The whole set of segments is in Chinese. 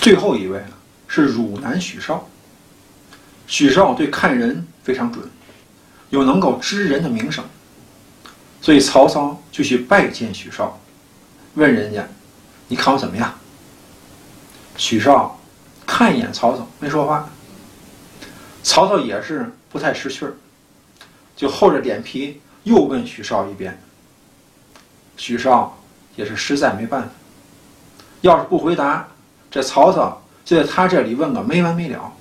最后一位是汝南许绍。许绍对看人非常准，有能够知人的名声，所以曹操就去拜见许绍，问人家：“你看我怎么样？”许绍看一眼曹操，没说话。曹操也是不太识趣儿，就厚着脸皮又问许绍一遍。许绍也是实在没办法，要是不回答，这曹操就在他这里问个没完没了。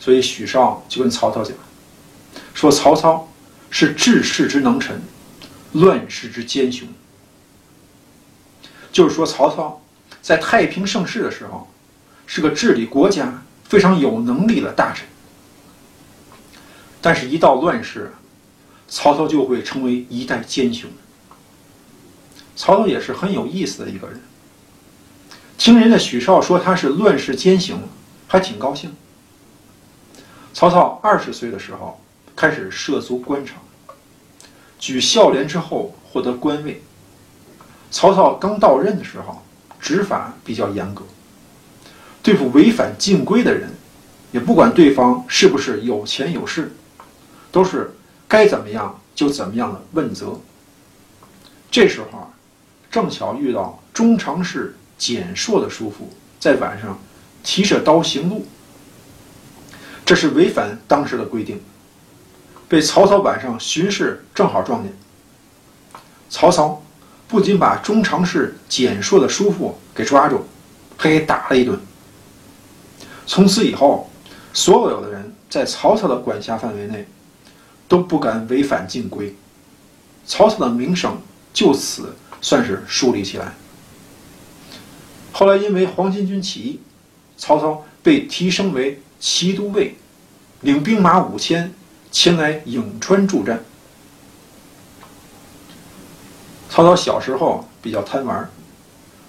所以许绍就跟曹操讲，说曹操是治世之能臣，乱世之奸雄。就是说曹操在太平盛世的时候，是个治理国家非常有能力的大臣。但是，一到乱世，曹操就会成为一代奸雄。曹操也是很有意思的一个人。听人家许绍说他是乱世奸雄，还挺高兴。曹操二十岁的时候开始涉足官场，举孝廉之后获得官位。曹操刚到任的时候，执法比较严格，对付违反禁规的人，也不管对方是不是有钱有势，都是该怎么样就怎么样的问责。这时候，正巧遇到中常侍蹇硕的叔父在晚上提着刀行路。这是违反当时的规定，被曹操晚上巡视正好撞见。曹操不仅把中常侍蹇硕的叔父给抓住，还给打了一顿。从此以后，所有的人在曹操的管辖范围内都不敢违反禁规，曹操的名声就此算是树立起来。后来因为黄巾军起义，曹操被提升为。骑都尉，领兵马五千前来颍川助战。曹操小时候比较贪玩，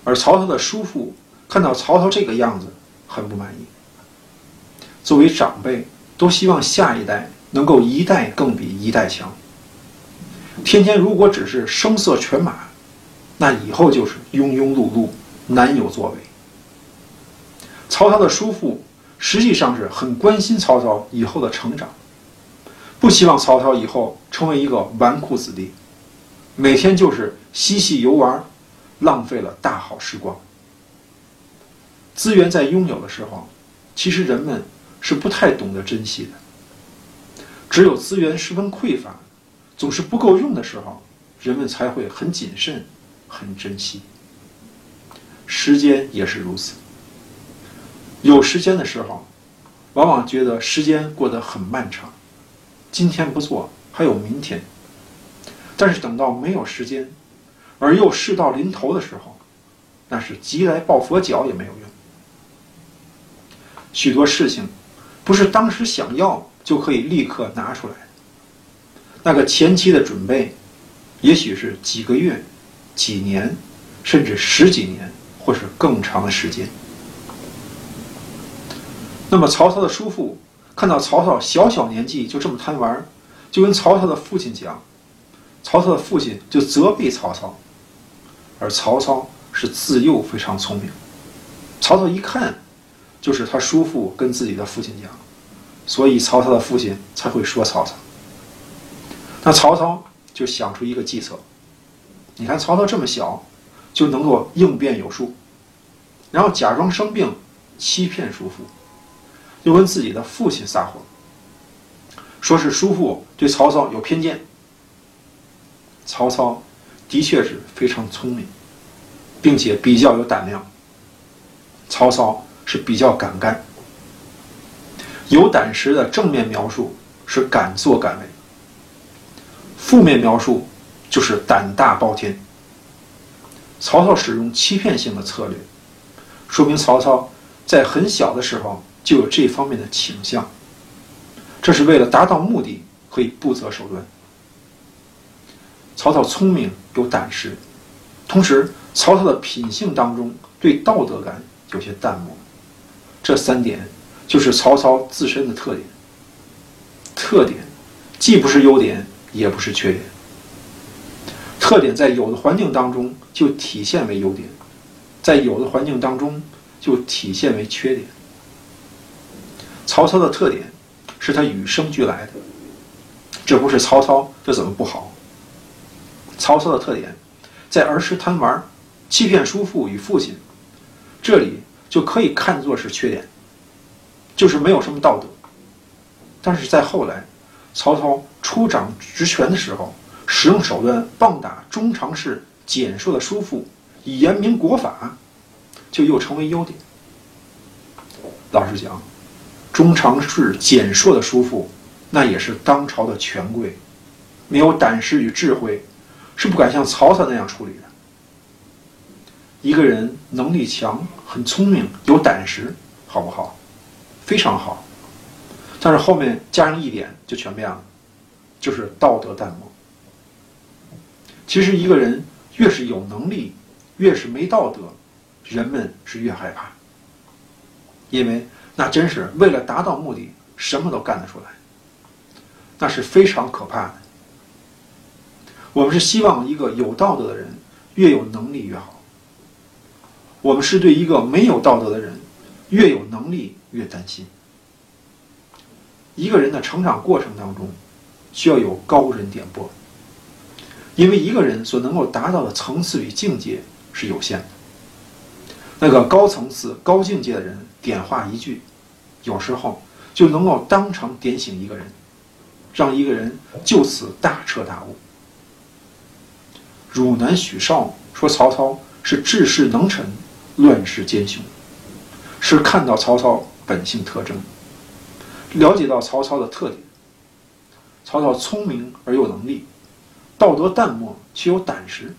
而曹操的叔父看到曹操这个样子很不满意。作为长辈，都希望下一代能够一代更比一代强。天天如果只是声色犬马，那以后就是庸庸碌碌，难有作为。曹操的叔父。实际上是很关心曹操以后的成长，不希望曹操以后成为一个纨绔子弟，每天就是嬉戏游玩，浪费了大好时光。资源在拥有的时候，其实人们是不太懂得珍惜的；只有资源十分匮乏，总是不够用的时候，人们才会很谨慎、很珍惜。时间也是如此。有时间的时候，往往觉得时间过得很漫长，今天不做还有明天。但是等到没有时间，而又事到临头的时候，那是急来抱佛脚也没有用。许多事情，不是当时想要就可以立刻拿出来。那个前期的准备，也许是几个月、几年，甚至十几年，或是更长的时间。那么曹操的叔父看到曹操小小年纪就这么贪玩，就跟曹操的父亲讲，曹操的父亲就责备曹操，而曹操是自幼非常聪明，曹操一看就是他叔父跟自己的父亲讲，所以曹操的父亲才会说曹操。那曹操就想出一个计策，你看曹操这么小就能够应变有术，然后假装生病欺骗叔父。又跟自己的父亲撒谎，说是叔父对曹操有偏见。曹操的确是非常聪明，并且比较有胆量。曹操是比较敢干，有胆识的正面描述是敢作敢为，负面描述就是胆大包天。曹操使用欺骗性的策略，说明曹操在很小的时候。就有这方面的倾向，这是为了达到目的，可以不择手段。曹操聪明有胆识，同时曹操的品性当中对道德感有些淡漠，这三点就是曹操自身的特点。特点既不是优点，也不是缺点。特点在有的环境当中就体现为优点，在有的环境当中就体现为缺点。曹操的特点是他与生俱来的，这不是曹操，这怎么不好？曹操的特点在儿时贪玩，欺骗叔父与父亲，这里就可以看作是缺点，就是没有什么道德。但是在后来，曹操出掌职权的时候，使用手段棒打中常侍蹇硕的叔父，以严明国法，就又成为优点。老实讲，中常侍蹇硕的叔父，那也是当朝的权贵，没有胆识与智慧，是不敢像曹操那样处理的。一个人能力强、很聪明、有胆识，好不好？非常好。但是后面加上一点就全变了，就是道德淡漠。其实一个人越是有能力，越是没道德，人们是越害怕，因为那真是为了达到目的，什么都干得出来，那是非常可怕的。我们是希望一个有道德的人越有能力越好，我们是对一个没有道德的人越有能力越担心。一个人的成长过程当中，需要有高人点拨，因为一个人所能够达到的层次与境界是有限的。那个高层次、高境界的人点化一句，有时候就能够当场点醒一个人，让一个人就此大彻大悟。汝南许绍说曹操是治世能臣，乱世奸雄，是看到曹操本性特征。了解到曹操的特点，曹操聪明而有能力，道德淡漠却有胆识，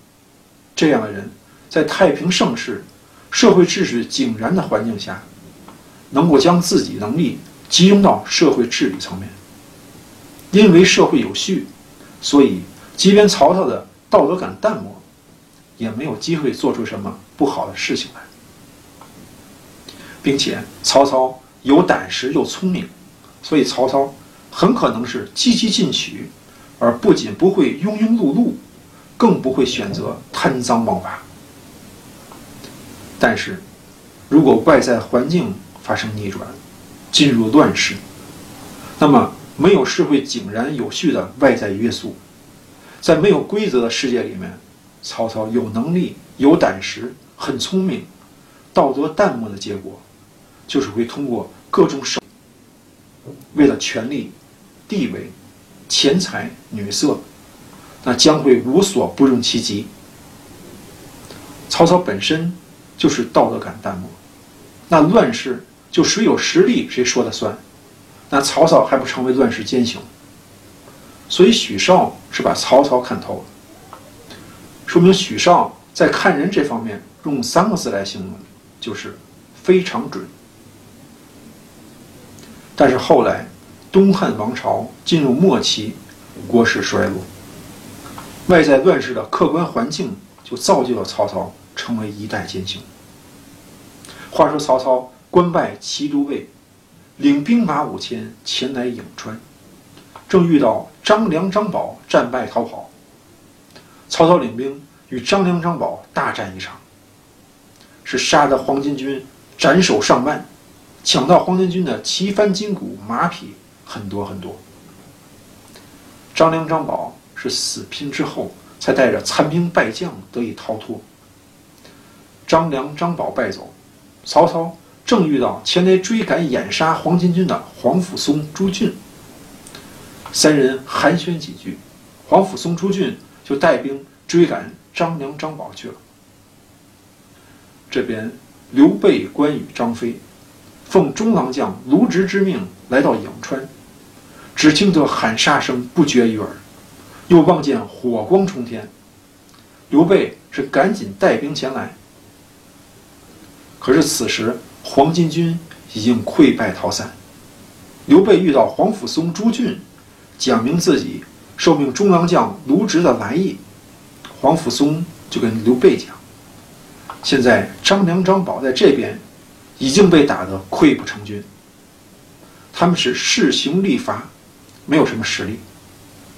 这样的人，在太平盛世、社会秩序井然的环境下，能够将自己能力集中到社会治理层面。因为社会有序，所以即便曹操的道德感淡漠，也没有机会做出什么不好的事情来，并且曹操有胆识又聪明。所以曹操很可能是积极进取，而不仅不会庸庸碌碌，更不会选择贪赃枉法。但是，如果外在环境发生逆转，进入乱世，那么没有社会井然有序的外在约束，在没有规则的世界里面，曹操有能力、有胆识、很聪明，道德淡漠的结果，就是会通过各种手。为了权力、地位、钱财、女色，那将会无所不用其极。曹操本身就是道德感淡漠，那乱世就谁有实力谁说了算，那曹操还不成为乱世奸雄？所以许绍是把曹操看透了，说明许绍在看人这方面用三个字来形容，就是非常准。但是后来，东汉王朝进入末期，国势衰落，外在乱世的客观环境就造就了曹操成为一代奸雄。话说曹操官拜骑都尉，领兵马五千前来颍川，正遇到张良、张宝战败逃跑，曹操领兵与张良、张宝大战一场，是杀得黄巾军斩首上万。抢到黄巾军的旗幡、金鼓、马匹很多很多。张良、张宝是死拼之后，才带着残兵败将得以逃脱。张良、张宝败走，曹操正遇到前来追赶、掩杀黄巾军的黄甫松、朱俊。三人寒暄几句，黄甫松、朱俊就带兵追赶张良、张宝去了。这边刘备、关羽、张飞。奉中郎将卢植之命来到颍川，只听得喊杀声不绝于耳，又望见火光冲天。刘备是赶紧带兵前来，可是此时黄巾军已经溃败逃散。刘备遇到黄甫松、朱俊，讲明自己受命中郎将卢植的来意，黄甫松就跟刘备讲：现在张良、张宝在这边。已经被打得溃不成军。他们是势雄力乏，没有什么实力，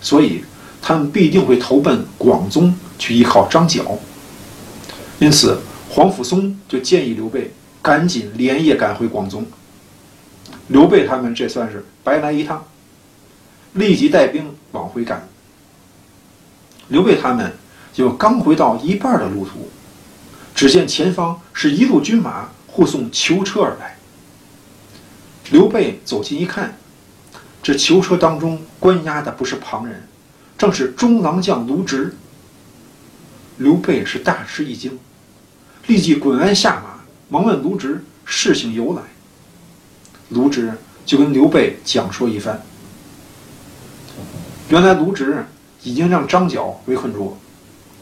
所以他们必定会投奔广宗去依靠张角。因此，黄甫松就建议刘备赶紧连夜赶回广宗。刘备他们这算是白来一趟，立即带兵往回赶。刘备他们就刚回到一半的路途，只见前方是一路军马护送囚车而来。刘备走近一看，这囚车当中关押的不是旁人，正是中郎将卢植。刘备是大吃一惊，立即滚鞍下马，忙问卢植事情由来。卢植就跟刘备讲说一番。原来卢植已经让张角围困住，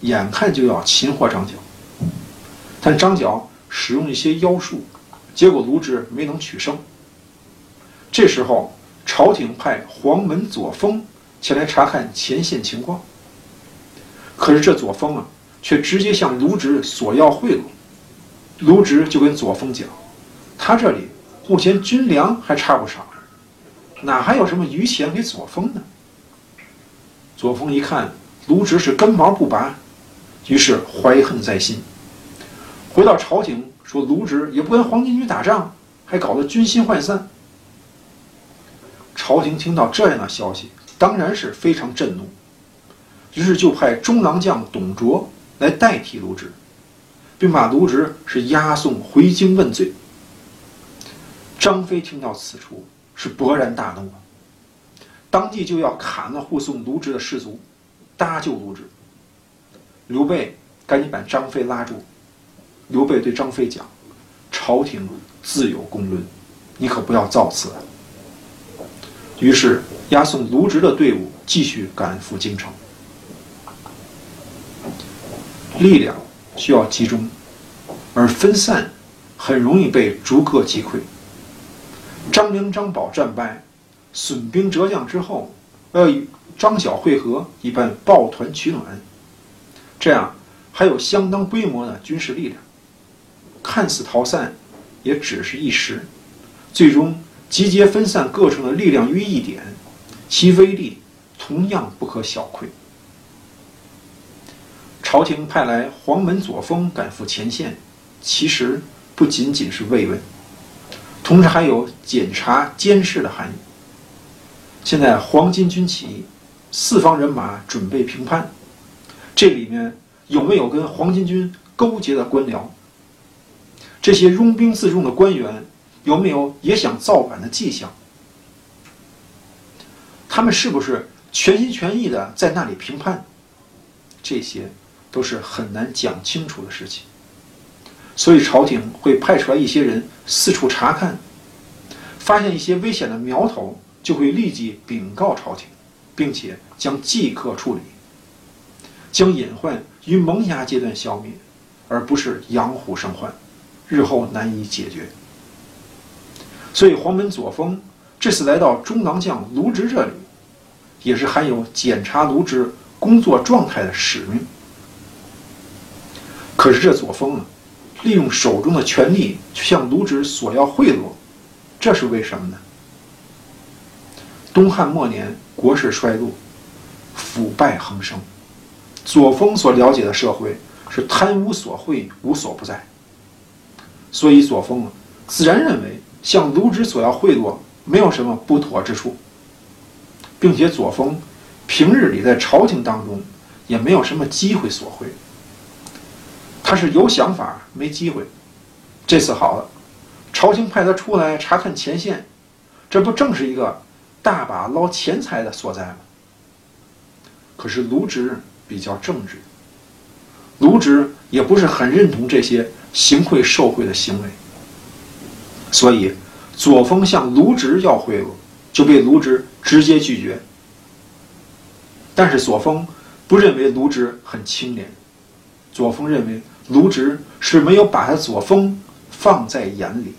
眼看就要擒获张角，但张角使用一些妖术，结果卢植没能取胜。这时候，朝廷派黄门左峰前来查看前线情况，可是这左峰啊，却直接向卢植索要贿赂。卢植就跟左峰讲，他这里。目前军粮还差不少，哪还有什么余钱给左峰呢？左峰一看卢植是根毛不拔，于是怀恨在心，回到朝廷说卢植也不跟黄巾军打仗，还搞得军心涣散。朝廷听到这样的消息，当然是非常震怒，于是就派中郎将董卓来代替卢植，并把卢植是押送回京问罪。张飞听到此处是勃然大怒，当即就要砍了护送卢植的士卒，搭救卢植。刘备赶紧把张飞拉住。刘备对张飞讲：“朝廷自有公论，你可不要造次。”于是押送卢植的队伍继续赶赴京城。力量需要集中，而分散很容易被逐个击溃。张良、张宝战败，损兵折将之后，要与张角会合，以办抱团取暖。这样还有相当规模的军事力量，看似逃散，也只是一时。最终集结分散各城的力量于一点，其威力同样不可小窥。朝廷派来黄门左峰赶赴前线，其实不仅仅是慰问。同时还有检查监视的含义。现在黄巾军起义，四方人马准备平叛，这里面有没有跟黄巾军勾结的官僚？这些拥兵自重的官员有没有也想造反的迹象？他们是不是全心全意的在那里评判？这些都是很难讲清楚的事情。所以朝廷会派出来一些人四处查看，发现一些危险的苗头，就会立即禀告朝廷，并且将即刻处理，将隐患于萌芽阶段消灭，而不是养虎生患，日后难以解决。所以黄门左峰这次来到中郎将卢植这里，也是含有检查卢植工作状态的使命。可是这左峰啊。利用手中的权力去向卢植索要贿赂，这是为什么呢？东汉末年，国势衰落，腐败横生，左峰所了解的社会是贪污索贿无所不在，所以左峰啊，自然认为向卢植索要贿赂没有什么不妥之处，并且左峰平日里在朝廷当中也没有什么机会索贿。他是有想法没机会，这次好了，朝廷派他出来查看前线，这不正是一个大把捞钱财的所在吗？可是卢植比较正直，卢植也不是很认同这些行贿受贿的行为，所以左峰向卢植要贿赂，就被卢植直接拒绝。但是左峰不认为卢植很清廉，左峰认为。卢植是没有把他左峰放在眼里。